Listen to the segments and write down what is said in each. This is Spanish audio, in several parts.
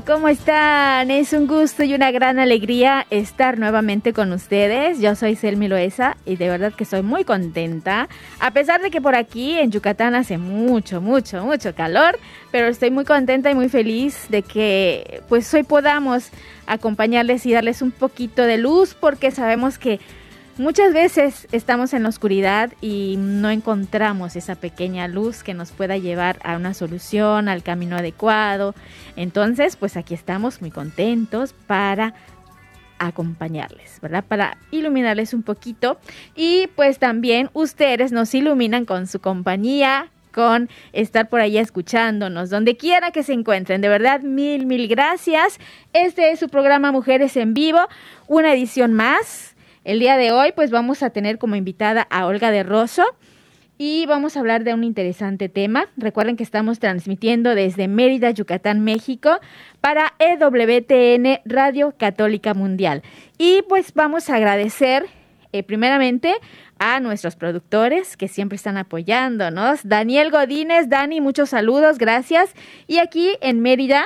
¿cómo están? Es un gusto y una gran alegría estar nuevamente con ustedes. Yo soy Selmi Loesa y de verdad que estoy muy contenta. A pesar de que por aquí en Yucatán hace mucho, mucho, mucho calor, pero estoy muy contenta y muy feliz de que pues hoy podamos acompañarles y darles un poquito de luz porque sabemos que Muchas veces estamos en la oscuridad y no encontramos esa pequeña luz que nos pueda llevar a una solución, al camino adecuado. Entonces, pues aquí estamos muy contentos para acompañarles, ¿verdad? Para iluminarles un poquito y pues también ustedes nos iluminan con su compañía, con estar por ahí escuchándonos, donde quiera que se encuentren. De verdad, mil, mil gracias. Este es su programa Mujeres en Vivo, una edición más el día de hoy, pues vamos a tener como invitada a Olga de Rosso y vamos a hablar de un interesante tema. Recuerden que estamos transmitiendo desde Mérida, Yucatán, México, para EWTN Radio Católica Mundial. Y pues vamos a agradecer eh, primeramente a nuestros productores que siempre están apoyándonos. Daniel Godínez, Dani, muchos saludos, gracias. Y aquí en Mérida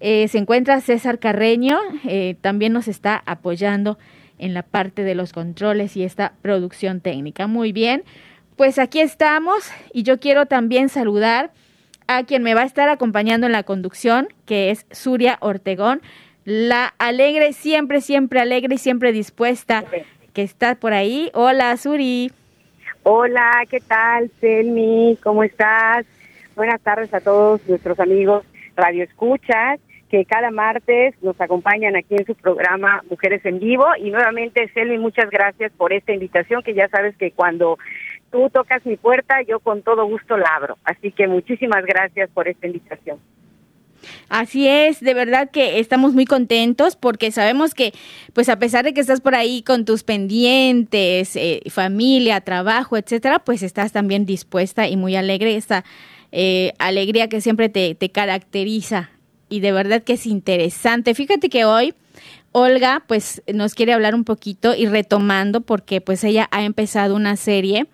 eh, se encuentra César Carreño, eh, también nos está apoyando en la parte de los controles y esta producción técnica. Muy bien, pues aquí estamos y yo quiero también saludar a quien me va a estar acompañando en la conducción, que es Suria Ortegón, la alegre, siempre, siempre alegre y siempre dispuesta que está por ahí. Hola, Suri. Hola, ¿qué tal, Selmi? ¿Cómo estás? Buenas tardes a todos nuestros amigos Radio Escuchas que cada martes nos acompañan aquí en su programa Mujeres en Vivo. Y nuevamente, Selmi, muchas gracias por esta invitación, que ya sabes que cuando tú tocas mi puerta, yo con todo gusto la abro. Así que muchísimas gracias por esta invitación. Así es, de verdad que estamos muy contentos porque sabemos que, pues a pesar de que estás por ahí con tus pendientes, eh, familia, trabajo, etcétera, pues estás también dispuesta y muy alegre, esta eh, alegría que siempre te, te caracteriza y de verdad que es interesante. Fíjate que hoy Olga pues nos quiere hablar un poquito y retomando porque pues ella ha empezado una serie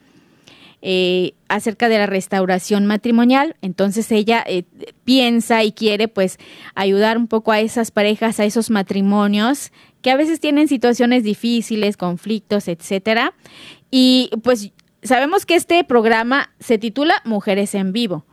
eh, acerca de la restauración matrimonial. Entonces ella eh, piensa y quiere pues ayudar un poco a esas parejas, a esos matrimonios que a veces tienen situaciones difíciles, conflictos, etcétera. Y pues sabemos que este programa se titula Mujeres en Vivo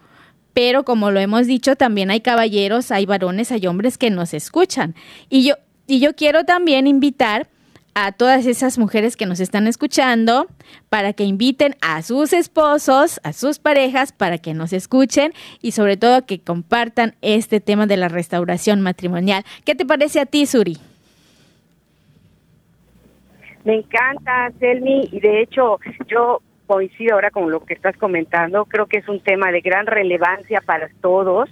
pero como lo hemos dicho, también hay caballeros, hay varones, hay hombres que nos escuchan. Y yo, y yo quiero también invitar a todas esas mujeres que nos están escuchando para que inviten a sus esposos, a sus parejas, para que nos escuchen y sobre todo que compartan este tema de la restauración matrimonial. ¿Qué te parece a ti, Suri? Me encanta, Selmi, y de hecho yo coincido ahora con lo que estás comentando. Creo que es un tema de gran relevancia para todos,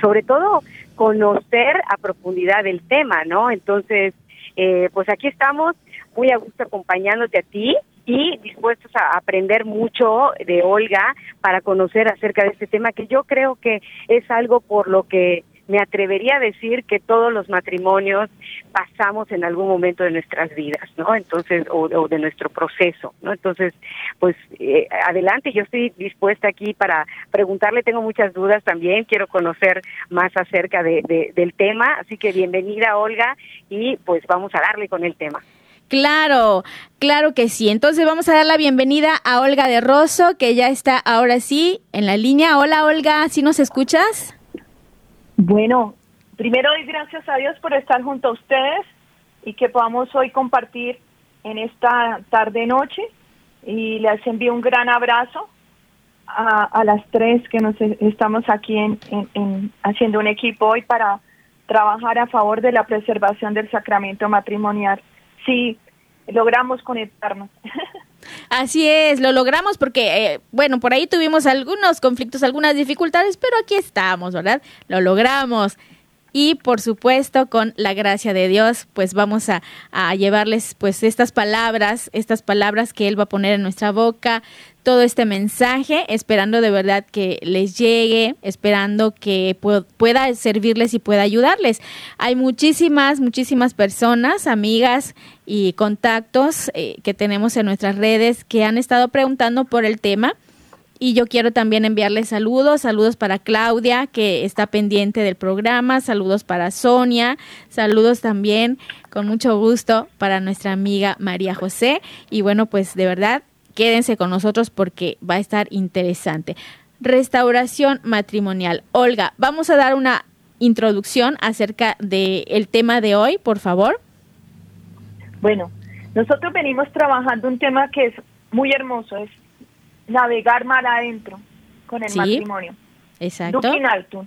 sobre todo conocer a profundidad el tema, ¿no? Entonces, eh, pues aquí estamos muy a gusto acompañándote a ti y dispuestos a aprender mucho de Olga para conocer acerca de este tema que yo creo que es algo por lo que me atrevería a decir que todos los matrimonios pasamos en algún momento de nuestras vidas, ¿no? Entonces, o, de nuestro proceso, ¿no? Entonces, pues eh, adelante, yo estoy dispuesta aquí para preguntarle, tengo muchas dudas también, quiero conocer más acerca de, del tema, así que bienvenida Olga y pues vamos a darle con el tema. Claro, claro que sí. Entonces vamos a dar la bienvenida a Olga de Rosso, que ya está ahora sí en la línea. Hola Olga, ¿sí nos escuchas? Bueno, primero doy gracias a Dios por estar junto a ustedes y que podamos hoy compartir en esta tarde noche y les envío un gran abrazo a, las tres que nos estamos aquí en, haciendo un equipo hoy para trabajar a favor de la preservación del sacramento matrimonial. Sí, logramos conectarnos. Así es, lo logramos porque, eh, bueno, por ahí tuvimos algunos conflictos, algunas dificultades, pero aquí estamos, ¿verdad? Lo logramos. Y por supuesto, con la gracia de Dios, pues vamos a, a llevarles pues estas palabras, estas palabras que Él va a poner en nuestra boca, todo este mensaje, esperando de verdad que les llegue, esperando que pueda servirles y pueda ayudarles. Hay muchísimas, muchísimas personas, amigas y contactos eh, que tenemos en nuestras redes que han estado preguntando por el tema. Y yo quiero también enviarles saludos, saludos para Claudia, que está pendiente del programa, saludos para Sonia, saludos también con mucho gusto para nuestra amiga María José. Y bueno, pues de verdad, quédense con nosotros porque va a estar interesante. Restauración matrimonial. Olga, vamos a dar una introducción acerca del tema de hoy, por favor. Bueno, nosotros venimos trabajando un tema que es muy hermoso, es navegar mar adentro con el matrimonio. Exacto.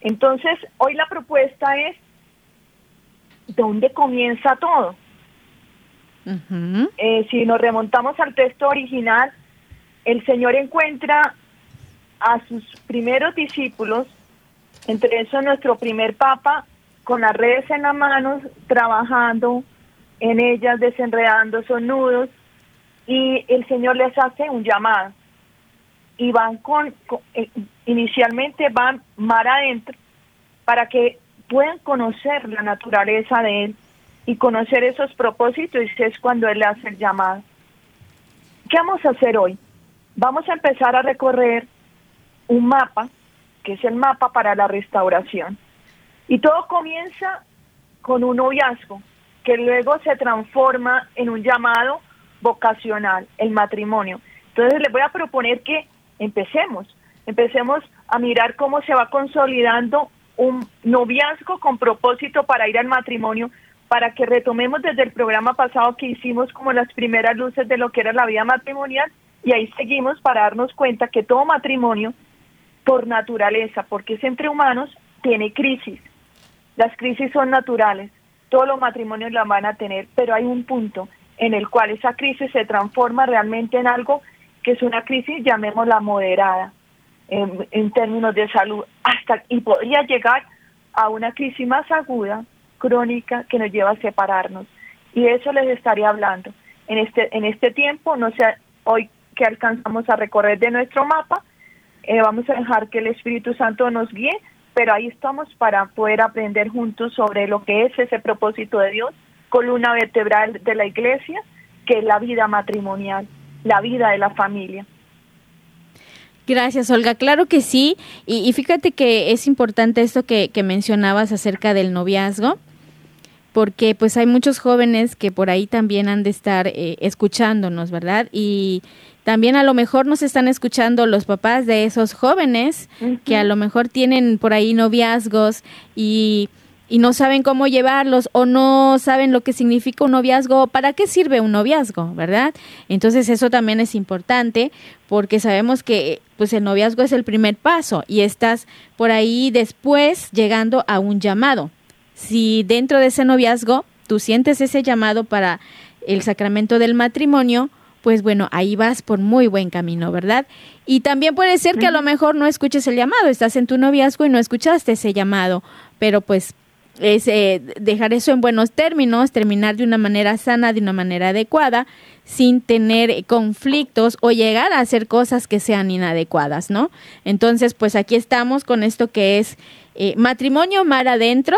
Entonces, hoy la propuesta es, ¿dónde comienza todo? Eh, si nos remontamos al texto original, el Señor encuentra a sus primeros discípulos, entre esos nuestro primer Papa, con las redes en las manos, trabajando en ellas, desenredando esos nudos, y el Señor les hace un llamado. Y van con, eh, inicialmente van mar adentro para que puedan conocer la naturaleza de Él y conocer esos propósitos y es cuando Él hace el llamado. ¿Qué vamos a hacer hoy? Vamos a empezar a recorrer un mapa, que es el mapa para la restauración. Y todo comienza con un noviazgo, que luego se transforma en un llamado vocacional, el matrimonio. Entonces les voy a proponer que empecemos, empecemos a mirar cómo se va consolidando un noviazgo con propósito para ir al matrimonio, para que retomemos desde el programa pasado que hicimos como las primeras luces de lo que era la vida matrimonial y ahí seguimos para darnos cuenta que todo matrimonio, por naturaleza, porque es entre humanos, tiene crisis. Las crisis son naturales, todos los matrimonios la van a tener, pero hay un punto en el cual esa crisis se transforma realmente en algo que es una crisis, llamémosla moderada, en, términos de salud, hasta y podría llegar a una crisis más aguda crónica que nos lleva a separarnos. Y eso les estaría hablando. En este, en este tiempo, no sé, hoy que alcanzamos a recorrer de nuestro mapa, eh, vamos a dejar que el Espíritu Santo nos guíe, pero ahí estamos para poder aprender juntos sobre lo que es ese propósito de Dios, columna vertebral de la iglesia, que es la vida matrimonial, la vida de la familia. Gracias, Olga. Claro que sí. Y, fíjate que es importante esto que, que mencionabas acerca del noviazgo porque pues hay muchos jóvenes que por ahí también han de estar eh, escuchándonos, ¿verdad? Y también a lo mejor nos están escuchando los papás de esos jóvenes que a lo mejor tienen por ahí noviazgos y, y no saben cómo llevarlos o no saben lo que significa un noviazgo, para qué sirve un noviazgo, ¿verdad? Entonces eso también es importante porque sabemos que pues el noviazgo es el primer paso y estás por ahí después llegando a un llamado si dentro de ese noviazgo tú sientes ese llamado para el sacramento del matrimonio, pues bueno, ahí vas por muy buen camino, ¿verdad? Y también puede ser que a lo mejor no escuches el llamado, estás en tu noviazgo y no escuchaste ese llamado, pero pues es eh, dejar eso en buenos términos, terminar de una manera sana, de una manera adecuada, sin tener conflictos o llegar a hacer cosas que sean inadecuadas, ¿no? Entonces, pues aquí estamos con esto que es eh, matrimonio mar adentro.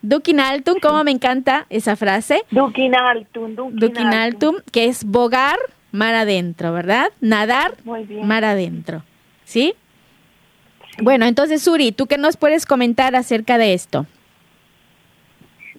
Dukinaltum, como me encanta esa frase. Dukinaltum, Dukinaltum, que es bogar mar adentro, ¿verdad? Nadar mar adentro. ¿Sí? Bueno, entonces, Suri, ¿tú qué nos puedes comentar acerca de esto?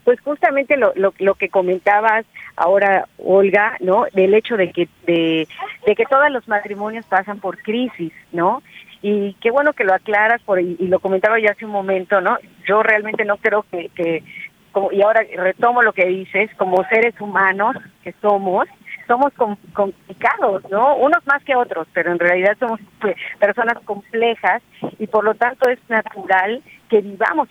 Pues justamente lo, lo, lo que comentabas ahora, Olga, ¿no? Del hecho de que, de, que todos los matrimonios pasan por crisis, ¿no? Y qué bueno que lo aclaras, por, y, lo comentaba yo hace un momento, ¿no? Yo realmente no creo que, que como, y ahora retomo lo que dices, como seres humanos que somos, somos complicados, ¿no? Unos más que otros, pero en realidad somos pues, personas complejas y por lo tanto es natural que vivamos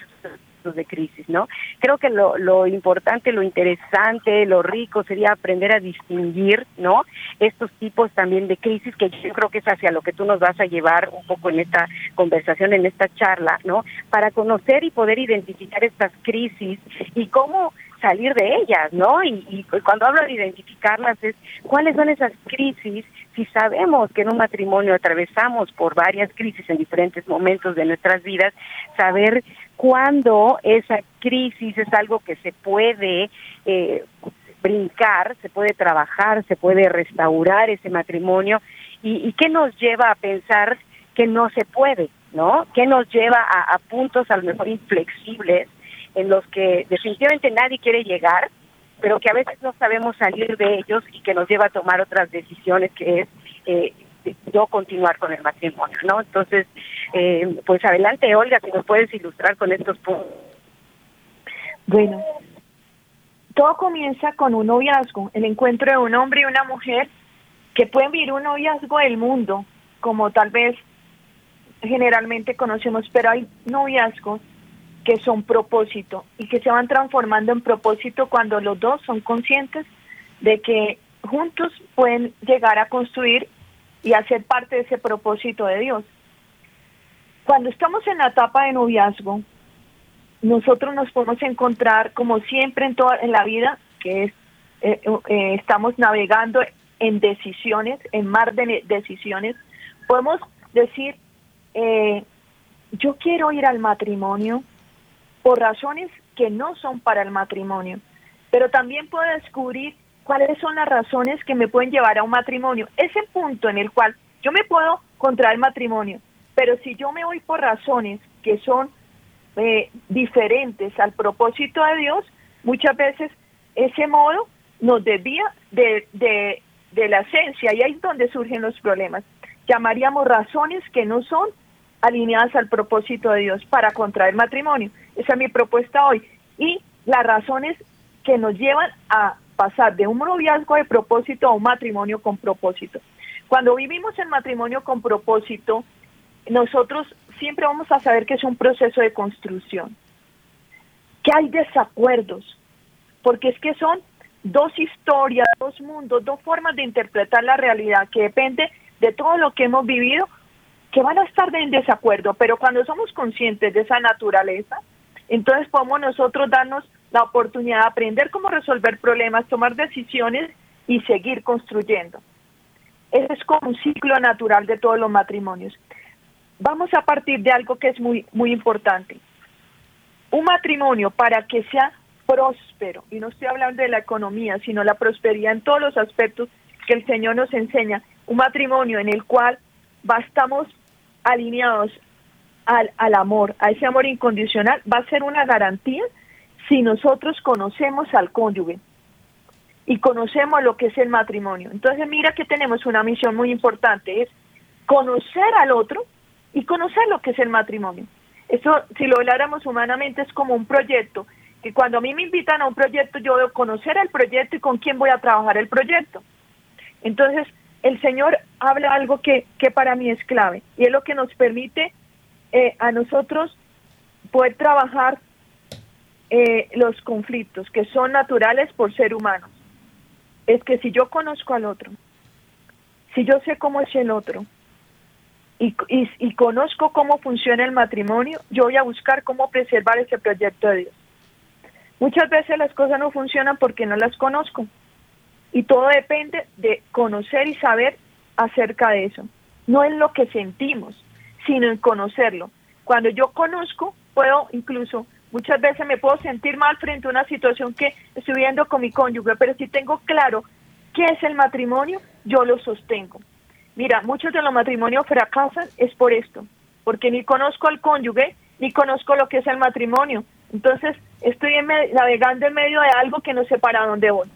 de crisis, ¿no? Creo que lo, lo importante, lo interesante, lo rico sería aprender a distinguir, ¿no? Estos tipos también de crisis que yo creo que es hacia lo que tú nos vas a llevar un poco en esta conversación, en esta charla, ¿no? Para conocer y poder identificar estas crisis y cómo salir de ellas, ¿no? Y, y, cuando hablo de identificarlas es cuáles son esas crisis, si sabemos que en un matrimonio atravesamos por varias crisis en diferentes momentos de nuestras vidas, saber cuando esa crisis es algo que se puede eh, brincar, se puede trabajar, se puede restaurar ese matrimonio y, qué nos lleva a pensar que no se puede, ¿no? ¿Qué nos lleva a, puntos a lo mejor inflexibles en los que definitivamente nadie quiere llegar, pero que a veces no sabemos salir de ellos y que nos lleva a tomar otras decisiones que es eh, yo continuar con el matrimonio, ¿no? Entonces, eh, pues adelante, Olga, si nos puedes ilustrar con estos puntos. Bueno, todo comienza con un noviazgo, el encuentro de un hombre y una mujer que pueden vivir un noviazgo del mundo, como tal vez generalmente conocemos, pero hay noviazgos que son propósito y que se van transformando en propósito cuando los dos son conscientes de que juntos pueden llegar a construir y hacer parte de ese propósito de Dios. Cuando estamos en la etapa de noviazgo, nosotros nos podemos encontrar, como siempre en toda en la vida, que es eh, eh, estamos navegando en decisiones, en mar de decisiones, podemos decir, eh, yo quiero ir al matrimonio por razones que no son para el matrimonio, pero también puedo descubrir cuáles son las razones que me pueden llevar a un matrimonio. Ese punto en el cual yo me puedo contraer matrimonio, pero si yo me voy por razones que son eh, diferentes al propósito de Dios, muchas veces ese modo nos desvía de, de, de la esencia y ahí es donde surgen los problemas. Llamaríamos razones que no son alineadas al propósito de Dios para contraer matrimonio. Esa es mi propuesta hoy. Y las razones que nos llevan a pasar de un noviazgo de propósito a un matrimonio con propósito. Cuando vivimos el matrimonio con propósito, nosotros siempre vamos a saber que es un proceso de construcción, que hay desacuerdos, porque es que son dos historias, dos mundos, dos formas de interpretar la realidad que depende de todo lo que hemos vivido, que van a estar en desacuerdo, pero cuando somos conscientes de esa naturaleza, entonces podemos nosotros darnos la oportunidad de aprender cómo resolver problemas, tomar decisiones y seguir construyendo. Ese es como un ciclo natural de todos los matrimonios. Vamos a partir de algo que es muy, muy importante. Un matrimonio para que sea próspero, y no estoy hablando de la economía, sino la prosperidad en todos los aspectos que el Señor nos enseña, un matrimonio en el cual estamos alineados al, al amor, a ese amor incondicional, va a ser una garantía si nosotros conocemos al cónyuge y conocemos lo que es el matrimonio. Entonces mira que tenemos una misión muy importante, es conocer al otro y conocer lo que es el matrimonio. Eso, si lo habláramos humanamente, es como un proyecto, que cuando a mí me invitan a un proyecto, yo debo conocer el proyecto y con quién voy a trabajar el proyecto. Entonces, el Señor habla algo que, que para mí es clave, y es lo que nos permite eh, a nosotros poder trabajar eh, los conflictos que son naturales por ser humanos. Es que si yo conozco al otro, si yo sé cómo es el otro y, conozco cómo funciona el matrimonio, yo voy a buscar cómo preservar ese proyecto de Dios. Muchas veces las cosas no funcionan porque no las conozco. Y todo depende de conocer y saber acerca de eso. No es lo que sentimos, sino en conocerlo. Cuando yo conozco, puedo incluso, muchas veces me puedo sentir mal frente a una situación que estoy viendo con mi cónyuge, pero si tengo claro qué es el matrimonio, yo lo sostengo. Mira, muchos de los matrimonios fracasan es por esto, porque ni conozco al cónyuge, ni conozco lo que es el matrimonio. Entonces, estoy navegando en medio de algo que no sé para dónde voy.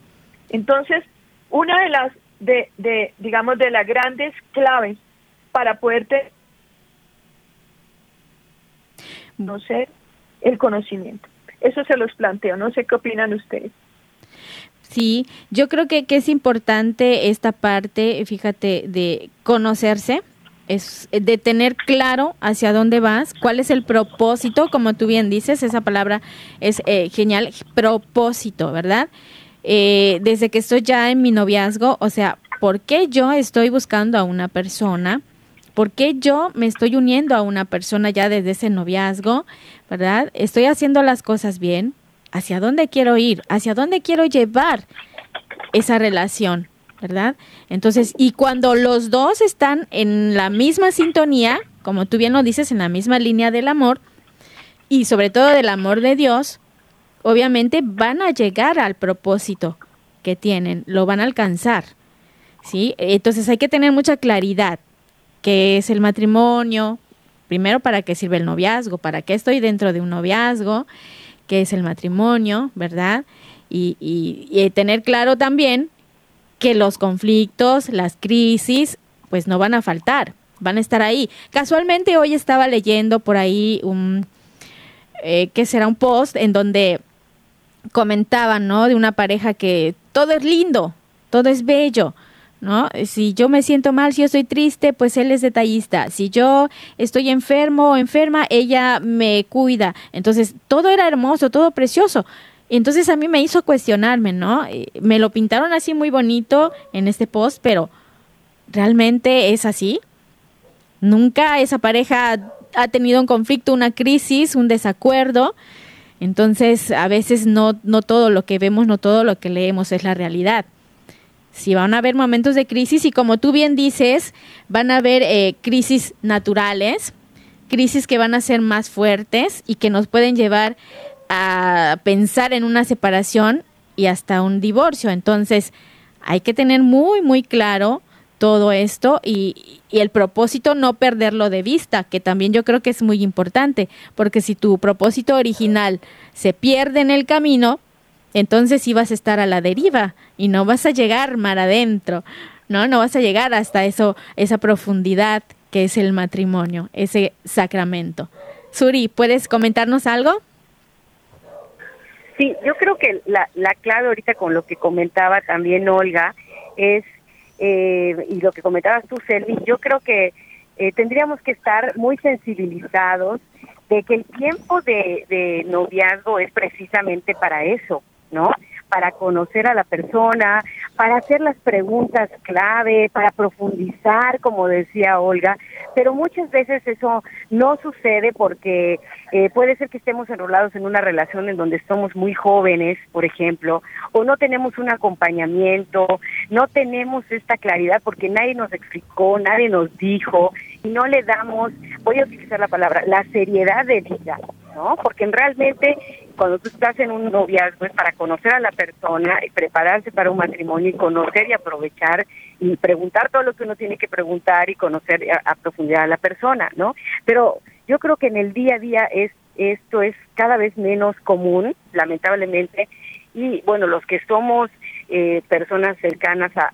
Entonces, una de las, de, de digamos, de las grandes claves para poder tener, el conocimiento. Eso se los planteo, no sé qué opinan ustedes. Sí, yo creo que, que es importante esta parte, fíjate, de conocerse, es de tener claro hacia dónde vas, cuál es el propósito, como tú bien dices, esa palabra es eh, genial, propósito, ¿verdad? Eh, desde que estoy ya en mi noviazgo, o sea, ¿por qué yo estoy buscando a una persona? ¿Por qué yo me estoy uniendo a una persona ya desde ese noviazgo? ¿Verdad? ¿Estoy haciendo las cosas bien? ¿Hacia dónde quiero ir? ¿Hacia dónde quiero llevar esa relación? ¿Verdad? Entonces, y cuando los dos están en la misma sintonía, como tú bien lo dices, en la misma línea del amor, y sobre todo del amor de Dios, obviamente van a llegar al propósito que tienen, lo van a alcanzar. ¿Sí? Entonces hay que tener mucha claridad qué es el matrimonio, primero para qué sirve el noviazgo, para qué estoy dentro de un noviazgo, qué es el matrimonio, ¿verdad? Y, y, tener claro también que los conflictos, las crisis, pues no van a faltar, van a estar ahí. Casualmente hoy estaba leyendo por ahí un, eh, que será un post en donde comentaban, ¿no? De una pareja que todo es lindo, todo es bello, ¿no? Si yo me siento mal, si yo estoy triste, pues él es detallista. Si yo estoy enfermo o enferma, ella me cuida. Entonces, todo era hermoso, todo precioso. Entonces a mí me hizo cuestionarme, ¿no? Me lo pintaron así muy bonito en este post, pero ¿realmente es así? Nunca esa pareja ha tenido un conflicto, una crisis, un desacuerdo. Entonces, a veces no, no todo lo que vemos, no todo lo que leemos es la realidad si van a haber momentos de crisis y como tú bien dices, van a haber eh, crisis naturales, crisis que van a ser más fuertes y que nos pueden llevar a pensar en una separación y hasta un divorcio. Entonces, hay que tener muy, muy claro todo esto y, y, el propósito no perderlo de vista, que también yo creo que es muy importante, porque si tu propósito original se pierde en el camino, entonces sí vas a estar a la deriva y no vas a llegar mar adentro, ¿no? No vas a llegar hasta eso, esa profundidad que es el matrimonio, ese sacramento. Suri, ¿puedes comentarnos algo? Sí, yo creo que la, la clave ahorita con lo que comentaba también Olga es, eh, y lo que comentabas tú, Selvi, yo creo que eh, tendríamos que estar muy sensibilizados de que el tiempo de, de noviazgo es precisamente para eso, ¿no? Para conocer a la persona, para hacer las preguntas clave, para profundizar, como decía Olga, pero muchas veces eso no sucede porque eh, puede ser que estemos enrolados en una relación en donde somos muy jóvenes, por ejemplo, o no tenemos un acompañamiento, no tenemos esta claridad porque nadie nos explicó, nadie nos dijo y no le damos, voy a utilizar la palabra, la seriedad de vida, ¿no? Porque realmente cuando tú estás en un noviazgo es para conocer a la persona y prepararse para un matrimonio y conocer y aprovechar y preguntar todo lo que uno tiene que preguntar y conocer a, profundidad a la persona, ¿no? Pero yo creo que en el día a día es esto es cada vez menos común, lamentablemente, y bueno, los que somos eh, personas cercanas a,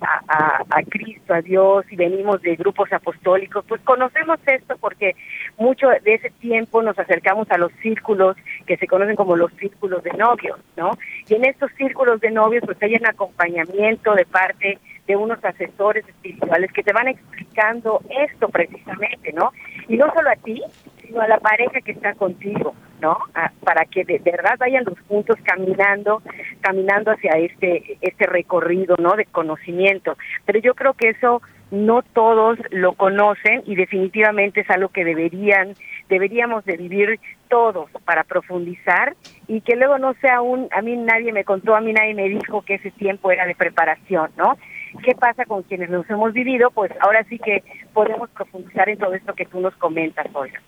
a, Cristo, a Dios, y venimos de grupos apostólicos, pues conocemos esto porque mucho de ese tiempo nos acercamos a los círculos que se conocen como los círculos de novios, ¿no? Y en estos círculos de novios pues hay un acompañamiento de parte de unos asesores espirituales que te van explicando esto precisamente, ¿no? Y no solo a ti, sino a la pareja que está contigo, ¿no? para que de, verdad vayan los juntos caminando, caminando hacia este, este recorrido, ¿no? De conocimiento. Pero yo creo que eso no todos lo conocen y definitivamente es algo que deberían, deberíamos de vivir todos para profundizar y que luego no sea un, a mí nadie me contó, a mí nadie me dijo que ese tiempo era de preparación, ¿no? ¿Qué pasa con quienes los hemos vivido? Pues ahora sí que podemos profundizar en todo esto que tú nos comentas, Olga.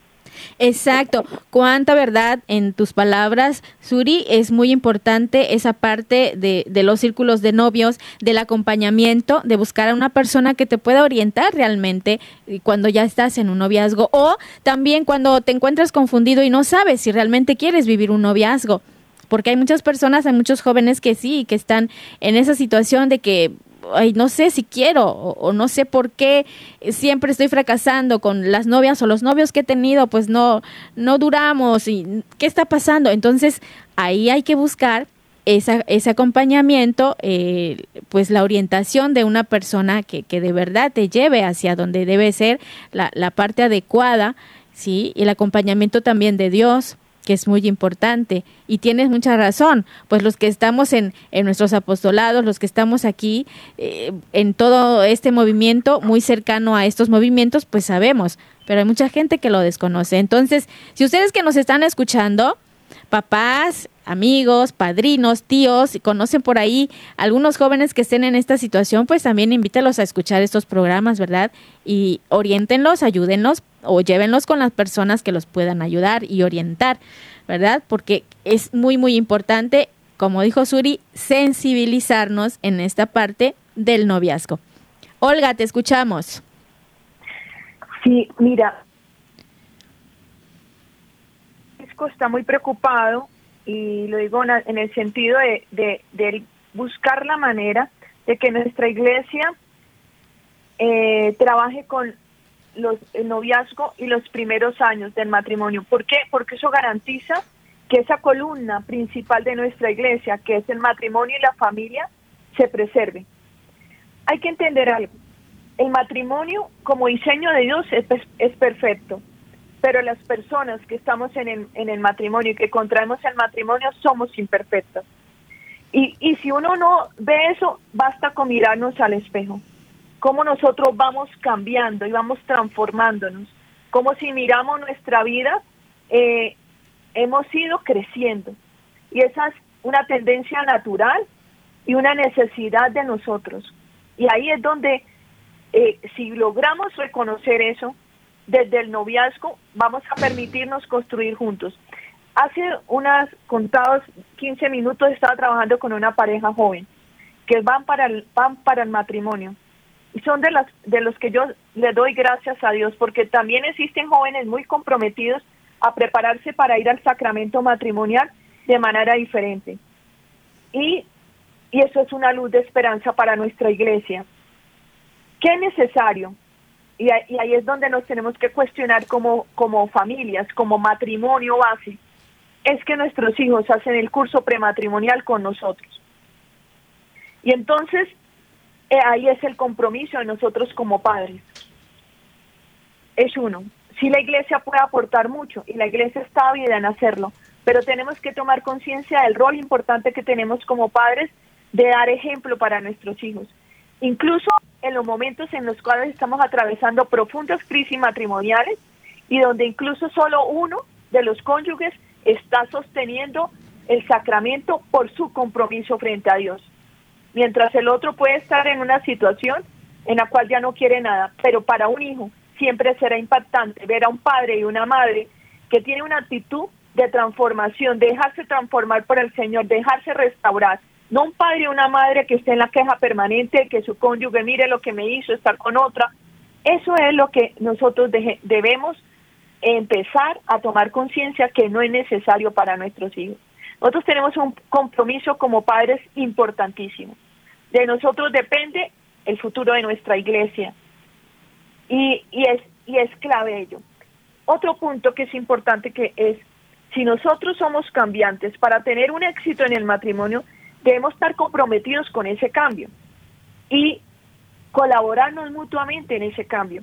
Exacto. Cuánta verdad en tus palabras, Suri. Es muy importante esa parte de, de, los círculos de novios, del acompañamiento, de buscar a una persona que te pueda orientar realmente cuando ya estás en un noviazgo o también cuando te encuentras confundido y no sabes si realmente quieres vivir un noviazgo. Porque hay muchas personas, hay muchos jóvenes que sí, que están en esa situación de que ay, no sé si quiero o, no sé por qué siempre estoy fracasando con las novias o los novios que he tenido, pues no, no duramos y qué está pasando. Entonces ahí hay que buscar esa, ese acompañamiento, eh, pues la orientación de una persona que, que, de verdad te lleve hacia donde debe ser la, la parte adecuada, ¿sí? Y el acompañamiento también de Dios, que es muy importante. Y tienes mucha razón, pues los que estamos en, en nuestros apostolados, los que estamos aquí eh, en todo este movimiento, muy cercano a estos movimientos, pues sabemos, pero hay mucha gente que lo desconoce. Entonces, si ustedes que nos están escuchando, papás, amigos, padrinos, tíos, y conocen por ahí algunos jóvenes que estén en esta situación, pues también invítalos a escuchar estos programas, ¿verdad? Y oriéntenlos, ayúdenlos o llévenlos con las personas que los puedan ayudar y orientar, ¿verdad? Porque es muy, muy importante, como dijo Suri, sensibilizarnos en esta parte del noviazgo. Olga, te escuchamos. Sí, mira, está muy preocupado y lo digo en el sentido de, de, buscar la manera de que nuestra iglesia eh, trabaje con los, el noviazgo y los primeros años del matrimonio. ¿Por qué? Porque eso garantiza que esa columna principal de nuestra iglesia, que es el matrimonio y la familia, se preserve. Hay que entender algo. El matrimonio como diseño de Dios es, es perfecto pero las personas que estamos en el, en el matrimonio y que contraemos el matrimonio somos imperfectas. Y, y si uno no ve eso, basta con mirarnos al espejo. Cómo nosotros vamos cambiando y vamos transformándonos. Como si miramos nuestra vida, eh, hemos ido creciendo. Y esa es una tendencia natural y una necesidad de nosotros. Y ahí es donde, eh, si logramos reconocer eso, desde el noviazgo vamos a permitirnos construir juntos. Hace unas contados 15 minutos estaba trabajando con una pareja joven que van para el, van para el matrimonio. Y son de, las, de los que yo le doy gracias a Dios porque también existen jóvenes muy comprometidos a prepararse para ir al sacramento matrimonial de manera diferente. Y, y eso es una luz de esperanza para nuestra iglesia. ¿Qué es necesario? Y, ahí es donde nos tenemos que cuestionar como, familias, como matrimonio base. Es que nuestros hijos hacen el curso prematrimonial con nosotros. Y entonces eh, ahí es el compromiso de nosotros como padres. Es uno. Si la iglesia puede aportar mucho y la iglesia está ávida en hacerlo, pero tenemos que tomar conciencia del rol importante que tenemos como padres de dar ejemplo para nuestros hijos. Incluso en los momentos en los cuales estamos atravesando profundas crisis matrimoniales y donde incluso solo uno de los cónyuges está sosteniendo el sacramento por su compromiso frente a Dios, mientras el otro puede estar en una situación en la cual ya no quiere nada, pero para un hijo siempre será impactante ver a un padre y una madre que tiene una actitud de transformación, dejarse transformar por el Señor, dejarse restaurar, no un padre o una madre que esté en la queja permanente, que su cónyuge mire lo que me hizo, estar con otra. Eso es lo que nosotros debemos empezar a tomar conciencia que no es necesario para nuestros hijos. Nosotros tenemos un compromiso como padres importantísimo. De nosotros depende el futuro de nuestra iglesia. Y, y, es, y es clave ello. Otro punto que es importante que es, si nosotros somos cambiantes para tener un éxito en el matrimonio, debemos estar comprometidos con ese cambio y colaborarnos mutuamente en ese cambio.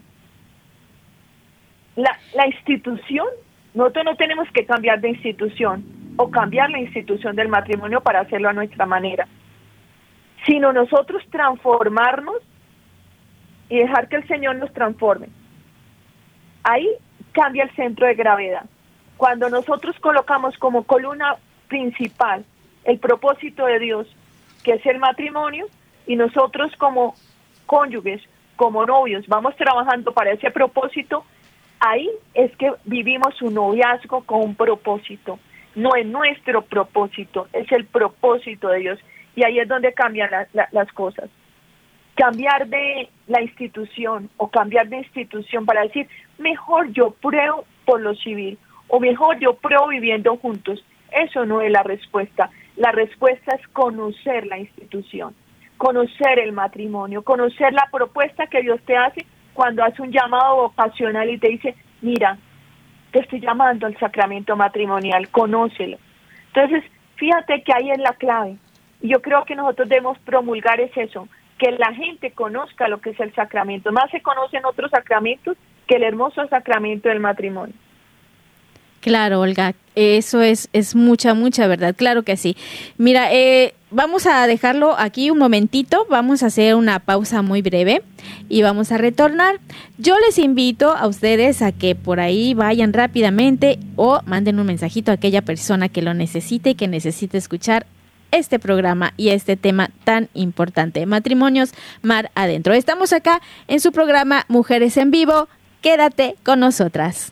La, la institución, nosotros no tenemos que cambiar de institución o cambiar la institución del matrimonio para hacerlo a nuestra manera, sino nosotros transformarnos y dejar que el Señor nos transforme. Ahí cambia el centro de gravedad. Cuando nosotros colocamos como columna principal, el propósito de Dios, que es el matrimonio, y nosotros como cónyuges, como novios, vamos trabajando para ese propósito, ahí es que vivimos un noviazgo con un propósito. No es nuestro propósito, es el propósito de Dios. Y ahí es donde cambian las cosas. Cambiar de la institución o cambiar de institución para decir, mejor yo pruebo por lo civil o mejor yo pruebo viviendo juntos. Eso no es la respuesta. La respuesta es conocer la institución, conocer el matrimonio, conocer la propuesta que Dios te hace cuando hace un llamado vocacional y te dice, mira, te estoy llamando al sacramento matrimonial, conócelo. Entonces, fíjate que ahí es la clave. Yo creo que nosotros debemos promulgar es eso, que la gente conozca lo que es el sacramento. Más se conocen otros sacramentos que el hermoso sacramento del matrimonio. Claro, Olga, eso es, es mucha, mucha verdad, claro que sí. Mira, eh, vamos a dejarlo aquí un momentito, vamos a hacer una pausa muy breve y vamos a retornar. Yo les invito a ustedes a que por ahí vayan rápidamente o manden un mensajito a aquella persona que lo necesite y que necesite escuchar este programa y este tema tan importante, matrimonios mar adentro. Estamos acá en su programa Mujeres en Vivo. Quédate con nosotras.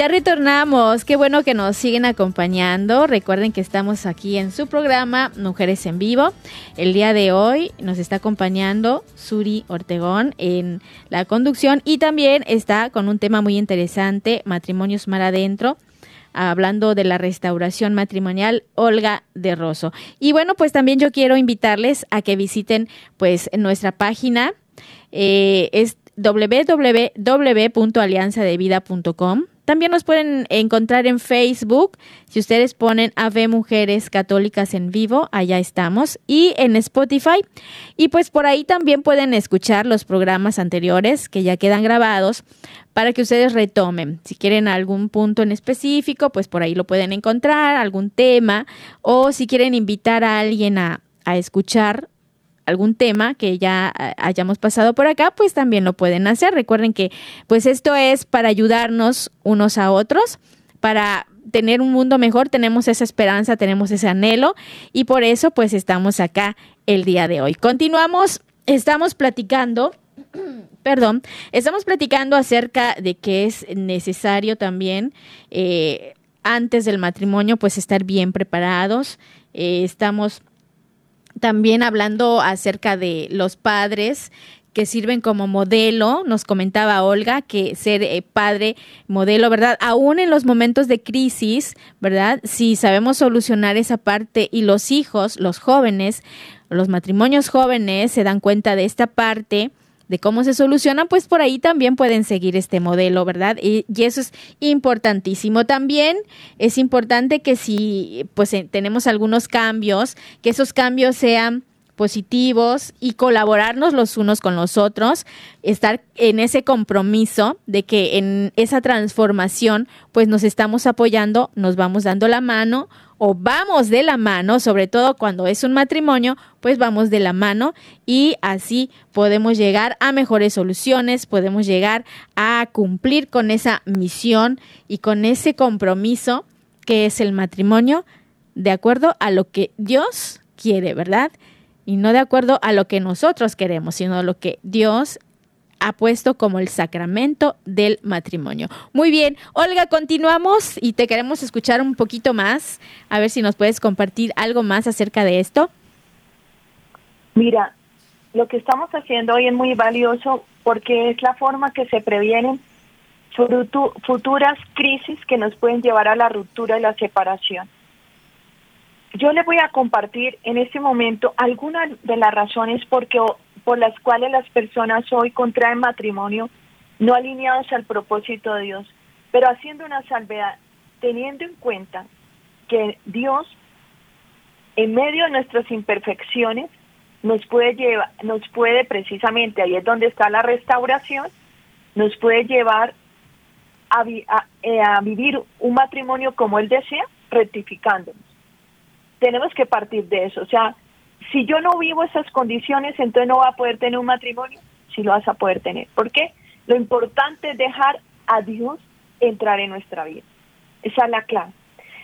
Ya retornamos, qué bueno que nos siguen acompañando. Recuerden que estamos aquí en su programa Mujeres en Vivo. El día de hoy nos está acompañando Suri Ortegón en la conducción y también está con un tema muy interesante, matrimonios mar adentro hablando de la restauración matrimonial Olga de Rosso. Y bueno, pues también yo quiero invitarles a que visiten pues nuestra página eh, es www.alianzadevida.com también nos pueden encontrar en Facebook. Si ustedes ponen Ave Mujeres Católicas en Vivo, allá estamos. Y en Spotify. Y pues por ahí también pueden escuchar los programas anteriores que ya quedan grabados para que ustedes retomen. Si quieren algún punto en específico, pues por ahí lo pueden encontrar, algún tema. O si quieren invitar a alguien a escuchar algún tema que ya eh, hayamos pasado por acá, pues también lo pueden hacer. Recuerden que pues esto es para ayudarnos unos a otros, para tener un mundo mejor, tenemos esa esperanza, tenemos ese anhelo y por eso pues estamos acá el día de hoy. Continuamos, estamos platicando perdón, estamos platicando acerca de que es necesario también eh, antes del matrimonio pues estar bien preparados. Eh, estamos también hablando acerca de los padres que sirven como modelo, nos comentaba Olga que ser eh, padre modelo, ¿verdad? Aún en los momentos de crisis, ¿verdad? Si sabemos solucionar esa parte y los hijos, los jóvenes, los matrimonios jóvenes se dan cuenta de esta parte, de cómo se soluciona, pues por ahí también pueden seguir este modelo, ¿verdad? Y, eso es importantísimo. También es importante que si pues eh, tenemos algunos cambios, que esos cambios sean positivos y colaborarnos los unos con los otros, estar en ese compromiso de que en esa transformación pues nos estamos apoyando, nos vamos dando la mano o vamos de la mano, sobre todo cuando es un matrimonio, pues vamos de la mano y así podemos llegar a mejores soluciones, podemos llegar a cumplir con esa misión y con ese compromiso que es el matrimonio, de acuerdo a lo que Dios quiere, ¿verdad? Y no de acuerdo a lo que nosotros queremos, sino a lo que Dios ha puesto como el sacramento del matrimonio. Muy bien, Olga, continuamos y te queremos escuchar un poquito más, a ver si nos puedes compartir algo más acerca de esto. Mira, lo que estamos haciendo hoy es muy valioso porque es la forma que se previenen futuras crisis que nos pueden llevar a la ruptura y la separación. Yo le voy a compartir en este momento algunas de las razones porque por las cuales las personas hoy contraen matrimonio no alineados al propósito de Dios, pero haciendo una salvedad, teniendo en cuenta que Dios, en medio de nuestras imperfecciones, nos puede llevar, nos puede precisamente, ahí es donde está la restauración, nos puede llevar a, eh, a vivir un matrimonio como Él desea, rectificándonos. Tenemos que partir de eso, o sea, si yo no vivo esas condiciones, entonces no va a poder tener un matrimonio, si lo vas a poder tener. ¿Por qué? Lo importante es dejar a Dios entrar en nuestra vida. Esa es la clave.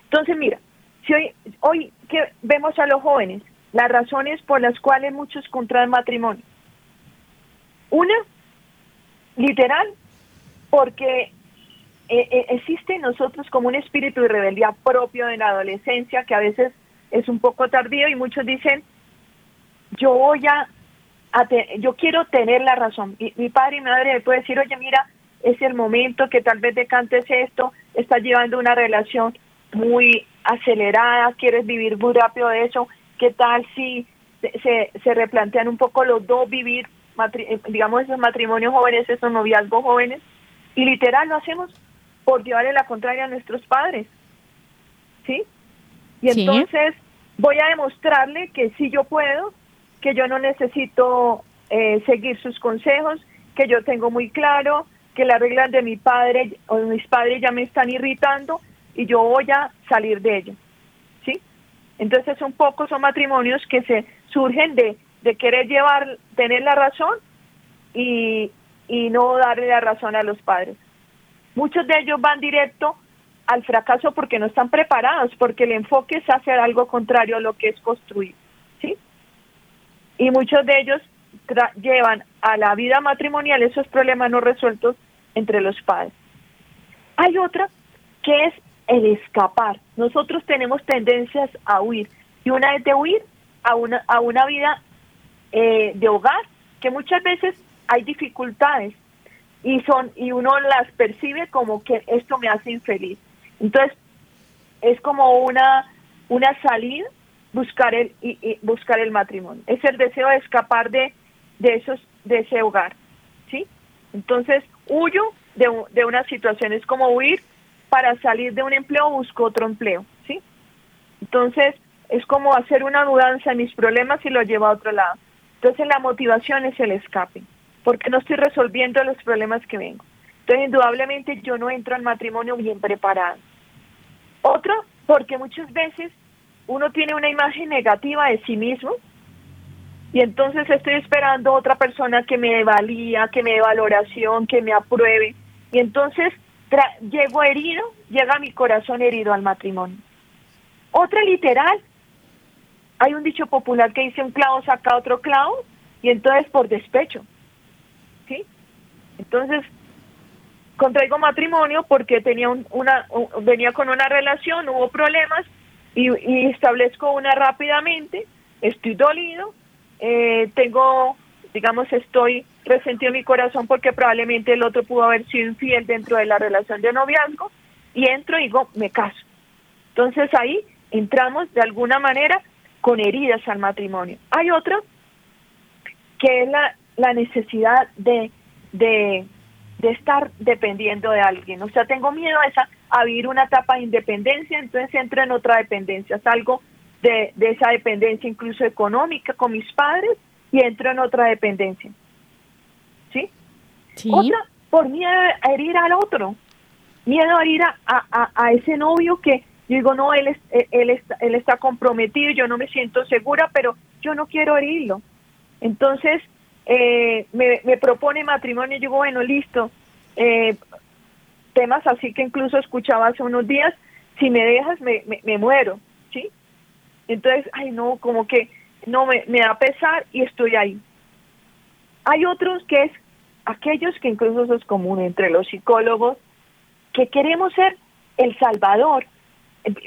Entonces, mira, si hoy, hoy que vemos a los jóvenes, las razones por las cuales muchos contraen matrimonio. Una, literal, porque eh, eh, existe en nosotros como un espíritu de rebeldía propio de la adolescencia que a veces es un poco tardío y muchos dicen, yo voy a, yo quiero tener la razón. Y, mi padre y mi madre me pueden decir, oye, mira, es el momento que tal vez decantes esto, estás llevando una relación muy acelerada, quieres vivir muy rápido de eso, ¿qué tal si se, se replantean un poco los dos vivir, digamos, esos matrimonios jóvenes, esos noviazgos jóvenes? Y literal lo hacemos por llevarle la contraria a nuestros padres. ¿Sí? Y entonces voy a demostrarle que sí yo puedo, que yo no necesito eh, seguir sus consejos, que yo tengo muy claro que las reglas de mi padre o de mis padres ya me están irritando y yo voy a salir de ello. ¿Sí? Entonces un poco son matrimonios que se surgen de, de querer llevar, tener la razón y, y no darle la razón a los padres. Muchos de ellos van directo al fracaso porque no están preparados, porque el enfoque es hacer algo contrario a lo que es construir y muchos de ellos llevan a la vida matrimonial esos problemas no resueltos entre los padres. Hay otra que es el escapar. Nosotros tenemos tendencias a huir y una es de huir a una, a una vida eh, de hogar que muchas veces hay dificultades y son y uno las percibe como que esto me hace infeliz. Entonces es como una una salida buscar el y, buscar el matrimonio. Es el deseo de escapar de, de esos de ese hogar, ¿sí? Entonces, huyo de, de una situación, es como huir para salir de un empleo, busco otro empleo, ¿sí? Entonces, es como hacer una mudanza en mis problemas y lo llevo a otro lado. Entonces, la motivación es el escape, porque no estoy resolviendo los problemas que vengo. Entonces, indudablemente yo no entro al matrimonio bien preparado. Otro, porque muchas veces uno tiene una imagen negativa de sí mismo y entonces estoy esperando otra persona que me valía, que me dé valoración, que me apruebe y entonces llego herido, llega mi corazón herido al matrimonio. Otra literal, hay un dicho popular que dice un clavo saca otro clavo y entonces por despecho, ¿sí? Entonces contraigo matrimonio porque tenía una venía con una relación, hubo problemas y, establezco una rápidamente, estoy dolido, eh, tengo, digamos, estoy resentido en mi corazón porque probablemente el otro pudo haber sido infiel dentro de la relación de noviazgo y entro y digo, me caso. Entonces ahí entramos de alguna manera con heridas al matrimonio. Hay otra que es la, la necesidad de, de, de estar dependiendo de alguien. O sea, tengo miedo a esa a vivir una etapa de independencia, entonces entro en otra dependencia, salgo de, de esa dependencia incluso económica con mis padres y entro en otra dependencia. ¿Sí? Sí. Otra, por miedo a herir al otro, miedo a herir a, a, a ese novio que yo digo, no, él, es, él, está, él está comprometido, yo no me siento segura, pero yo no quiero herirlo. Entonces, eh, me, me, propone matrimonio, y digo, bueno, listo. Eh, temas así que incluso escuchaba hace unos días, si me dejas, me, me, muero, ¿sí? Entonces, ay, no, como que no me, me da pesar y estoy ahí. Hay otros que es aquellos que incluso es común entre los psicólogos, que queremos ser el salvador.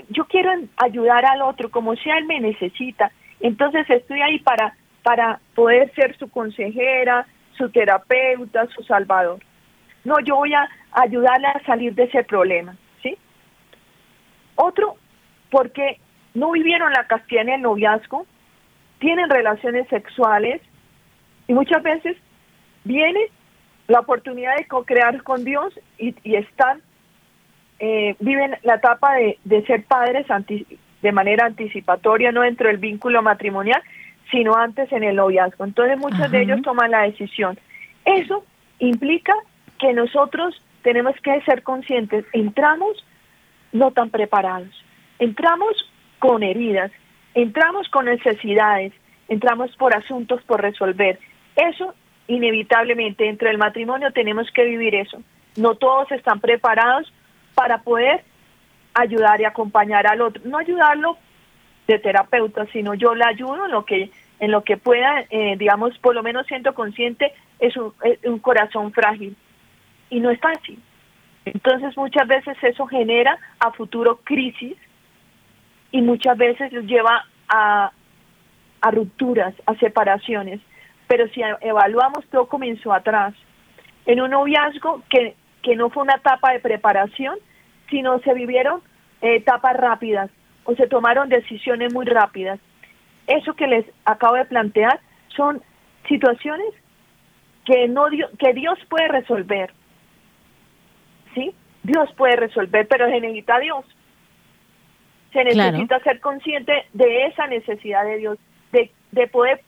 Yo quiero ayudar al otro como si él me necesita. Entonces estoy ahí para, para poder ser su consejera, su terapeuta, su salvador. No, yo voy a ayudarle a salir de ese problema, ¿sí? Otro, porque no vivieron la castidad en el noviazgo, tienen relaciones sexuales y muchas veces viene la oportunidad de co-crear con Dios y, y están, eh, viven la etapa de, de ser padres anti, de manera anticipatoria, no dentro del vínculo matrimonial, sino antes en el noviazgo. Entonces muchos Ajá. de ellos toman la decisión. Eso implica que nosotros tenemos que ser conscientes, entramos no tan preparados, entramos con heridas, entramos con necesidades, entramos por asuntos por resolver. Eso inevitablemente dentro del matrimonio tenemos que vivir eso. No todos están preparados para poder ayudar y acompañar al otro, no ayudarlo de terapeuta, sino yo le ayudo en lo que en lo que pueda, eh, digamos, por lo menos siento consciente, es un, es un corazón frágil y no es fácil. Entonces muchas veces eso genera a futuro crisis y muchas veces lleva a, a rupturas, a separaciones. Pero si evaluamos, todo comenzó atrás, en un noviazgo que, que no fue una etapa de preparación, sino se vivieron eh, etapas rápidas o se tomaron decisiones muy rápidas. Eso que les acabo de plantear son situaciones que, no, que Dios puede resolver. ¿Sí? Dios puede resolver, pero se necesita Dios. Se necesita claro. ser consciente de esa necesidad de Dios, de, de poder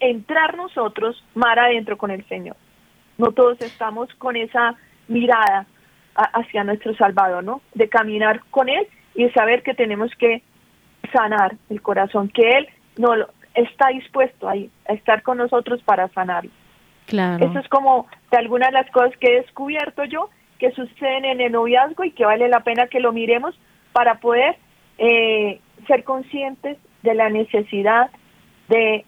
entrar nosotros mar adentro con el Señor. No todos estamos con esa mirada hacia nuestro Salvador, ¿no? De caminar con Él y saber que tenemos que sanar el corazón, que Él no está dispuesto ahí, a estar con nosotros para sanarlo. Claro. Eso es como de algunas de las cosas que he descubierto yo que suceden en el noviazgo y que vale la pena que lo miremos para poder eh, ser conscientes de la necesidad de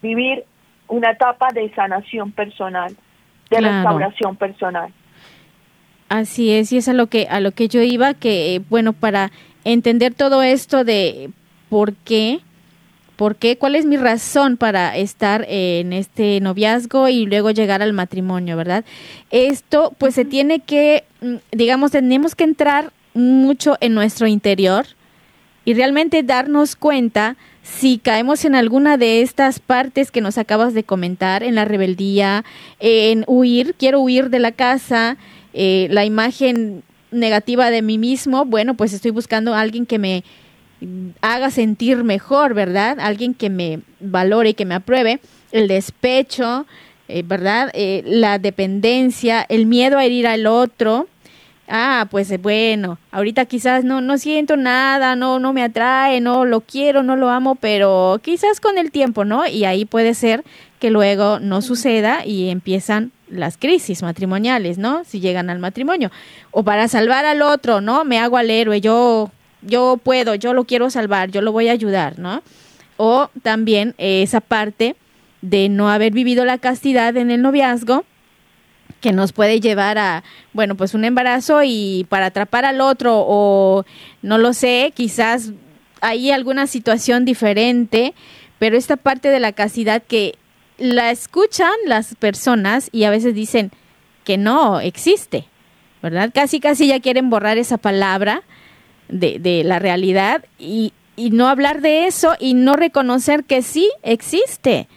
vivir una etapa de sanación personal, de claro. restauración personal. Así es, y es a lo que a lo que yo iba que bueno, para entender todo esto de por qué ¿Por qué? ¿Cuál es mi razón para estar en este noviazgo y luego llegar al matrimonio, verdad? Esto, pues se tiene que, mm, digamos, tenemos que entrar mucho en nuestro interior y realmente darnos cuenta si caemos en alguna de estas partes que nos acabas de comentar, en la rebeldía, en huir, quiero huir de la casa, eh, la imagen negativa de mí mismo, bueno, pues estoy buscando a alguien que me haga sentir mejor, ¿verdad? Alguien que me valore y que me apruebe. El despecho, eh, ¿verdad? Eh, la dependencia, el miedo a herir al otro. Ah, pues eh, bueno, ahorita quizás no, no siento nada, no, no me atrae, no lo quiero, no lo amo, pero quizás con el tiempo, ¿no? Y ahí puede ser que luego no suceda y empiezan las crisis matrimoniales, ¿no? Si llegan al matrimonio. O para salvar al otro, ¿no? Me hago al héroe, yo yo puedo, yo lo quiero salvar, yo lo voy a ayudar, ¿no? O también esa parte de no haber vivido la castidad en el noviazgo, que nos puede llevar a, bueno, pues un embarazo y para atrapar al otro o no lo sé, quizás hay alguna situación diferente, pero esta parte de la castidad que la escuchan las personas y a veces dicen que no existe, ¿verdad? Casi, casi ya quieren borrar esa palabra de, de la realidad y, y no hablar de eso y no reconocer que sí existe,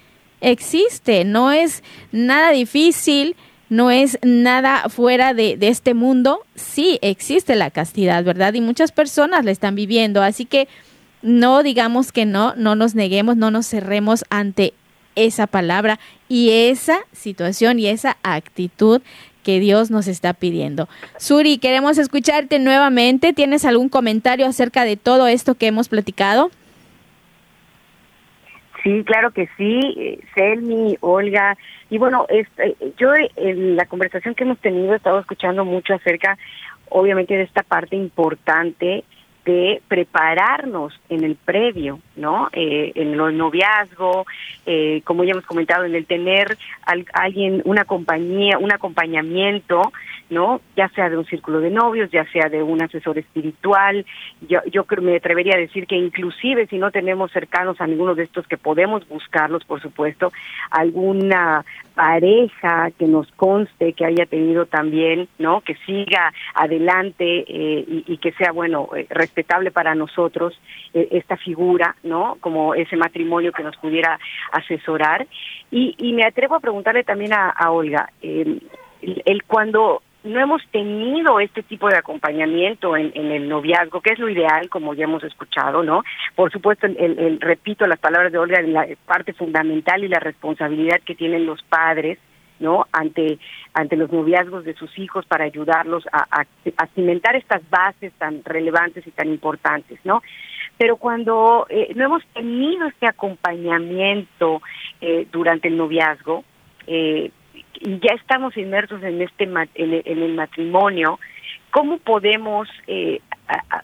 existe, no es nada difícil, no es nada fuera de, de, este mundo, sí existe la castidad, ¿verdad? Y muchas personas la están viviendo, así que no digamos que no, no nos neguemos, no nos cerremos ante esa palabra y esa situación y esa actitud que Dios nos está pidiendo. Suri, queremos escucharte nuevamente. ¿Tienes algún comentario acerca de todo esto que hemos platicado? Sí, claro que sí, eh, Selmi, Olga. Y bueno, este, yo en la conversación que hemos tenido he estado escuchando mucho acerca, obviamente, de esta parte importante de prepararnos en el previo, ¿no? Eh, en el noviazgo, eh, como ya hemos comentado, en el tener alguien, una compañía, un acompañamiento, ¿no? Ya sea de un círculo de novios, ya sea de un asesor espiritual. Yo, yo me atrevería a decir que inclusive si no tenemos cercanos a ninguno de estos que podemos buscarlos, por supuesto, alguna pareja que nos conste que haya tenido también, ¿no? Que siga adelante eh, y, que sea, bueno, eh, respetable para nosotros eh, esta figura, ¿no? Como ese matrimonio que nos pudiera asesorar. Y, y me atrevo a preguntarle también a, a Olga, el, el cuando no hemos tenido este tipo de acompañamiento en, el noviazgo, que es lo ideal, como ya hemos escuchado, ¿no? Por supuesto, el, repito las palabras de Olga, la parte fundamental y la responsabilidad que tienen los padres, ¿no? Ante, ante los noviazgos de sus hijos para ayudarlos a, cimentar estas bases tan relevantes y tan importantes, ¿no? Pero cuando eh, no hemos tenido este acompañamiento eh, durante el noviazgo, eh, y ya estamos inmersos en este en el matrimonio, ¿cómo podemos eh,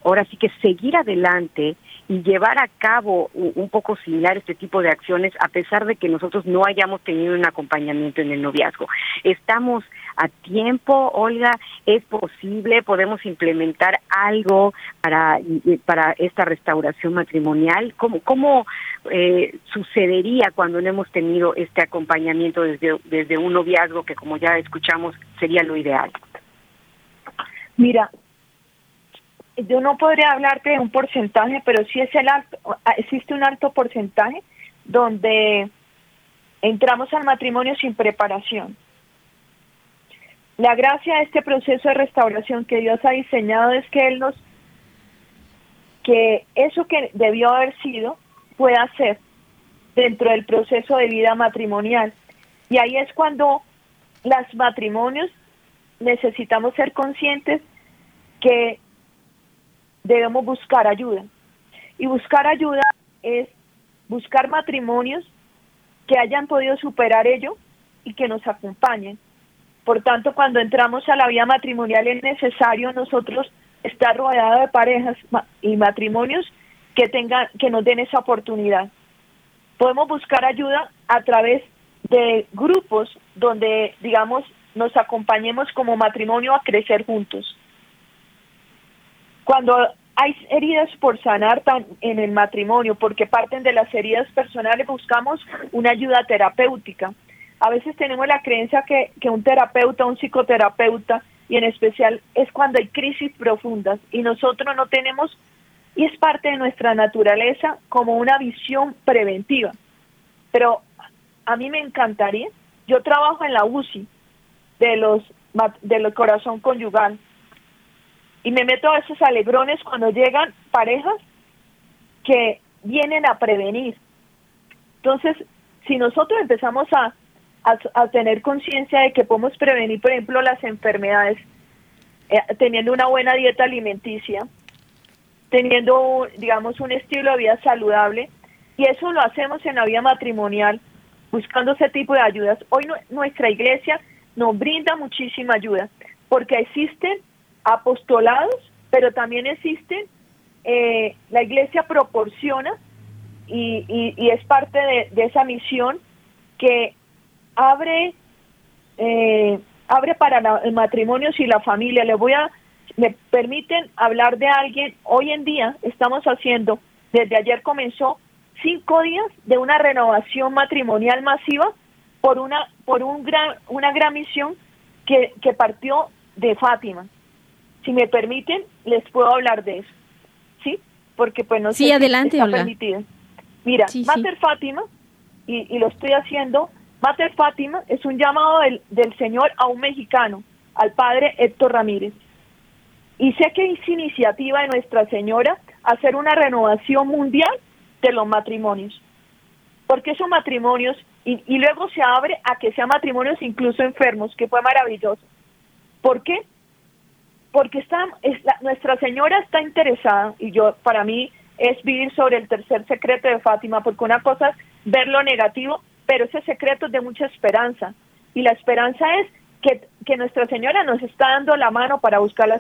ahora sí que seguir adelante y llevar a cabo un poco similar este tipo de acciones a pesar de que nosotros no hayamos tenido un acompañamiento en el noviazgo. Estamos a tiempo, Olga, es posible, podemos implementar algo para, para esta restauración matrimonial. ¿Cómo, cómo eh, sucedería cuando no hemos tenido este acompañamiento desde, desde un noviazgo que, como ya escuchamos, sería lo ideal? Mira, yo no podría hablarte de un porcentaje, pero sí es el alto, ah, existe un alto porcentaje donde entramos al matrimonio sin preparación. La gracia de este proceso de restauración que Dios ha diseñado es que Él nos, que eso que debió haber sido, pueda ser dentro del proceso de vida matrimonial. Y ahí es cuando los matrimonios necesitamos ser conscientes que debemos buscar ayuda. Y buscar ayuda es buscar matrimonios que hayan podido superar ello y que nos acompañen. Por tanto, cuando entramos a la vida matrimonial es necesario nosotros estar rodeados de parejas y matrimonios que tengan que nos den esa oportunidad. Podemos buscar ayuda a través de grupos donde, digamos, nos acompañemos como matrimonio a crecer juntos. Cuando hay heridas por sanar en el matrimonio, porque parten de las heridas personales, buscamos una ayuda terapéutica. A veces tenemos la creencia que, que un terapeuta, un psicoterapeuta, y en especial es cuando hay crisis profundas y nosotros no tenemos, y es parte de nuestra naturaleza, como una visión preventiva. Pero a mí me encantaría, yo trabajo en la UCI de los del corazón conyugal y me meto a esos alegrones cuando llegan parejas que vienen a prevenir. Entonces, si nosotros empezamos a, a, tener conciencia de que podemos prevenir, por ejemplo, las enfermedades, eh, teniendo una buena dieta alimenticia, teniendo, digamos, un estilo de vida saludable, y eso lo hacemos en la vida matrimonial, buscando ese tipo de ayudas. Hoy nuestra iglesia nos brinda muchísima ayuda, porque existen apostolados, pero también existen, eh, la iglesia proporciona y, y, es parte de, esa misión que abre, eh, abre para el matrimonio y la familia. Le voy a, me permiten hablar de alguien, hoy en día estamos haciendo, desde ayer comenzó cinco días de una renovación matrimonial masiva por una por un gran una gran misión que, que partió de Fátima si me permiten, les puedo hablar de eso. ¿Sí? Porque pues no sí, sé adelante, está permitido. Mira, Mater Fátima, y, lo estoy haciendo, Mater Fátima es un llamado del, del Señor a un mexicano, al padre Héctor Ramírez. Y sé que es iniciativa de Nuestra Señora hacer una renovación mundial de los matrimonios. Porque esos matrimonios, y, y luego se abre a que sean matrimonios incluso enfermos, que fue maravilloso. ¿Por qué? Porque está, Nuestra Señora está interesada, y yo, para mí, es vivir sobre el tercer secreto de Fátima, porque una cosa es ver lo negativo, pero ese secreto es de mucha esperanza. Y la esperanza es que, que Nuestra Señora nos está dando la mano para buscar la,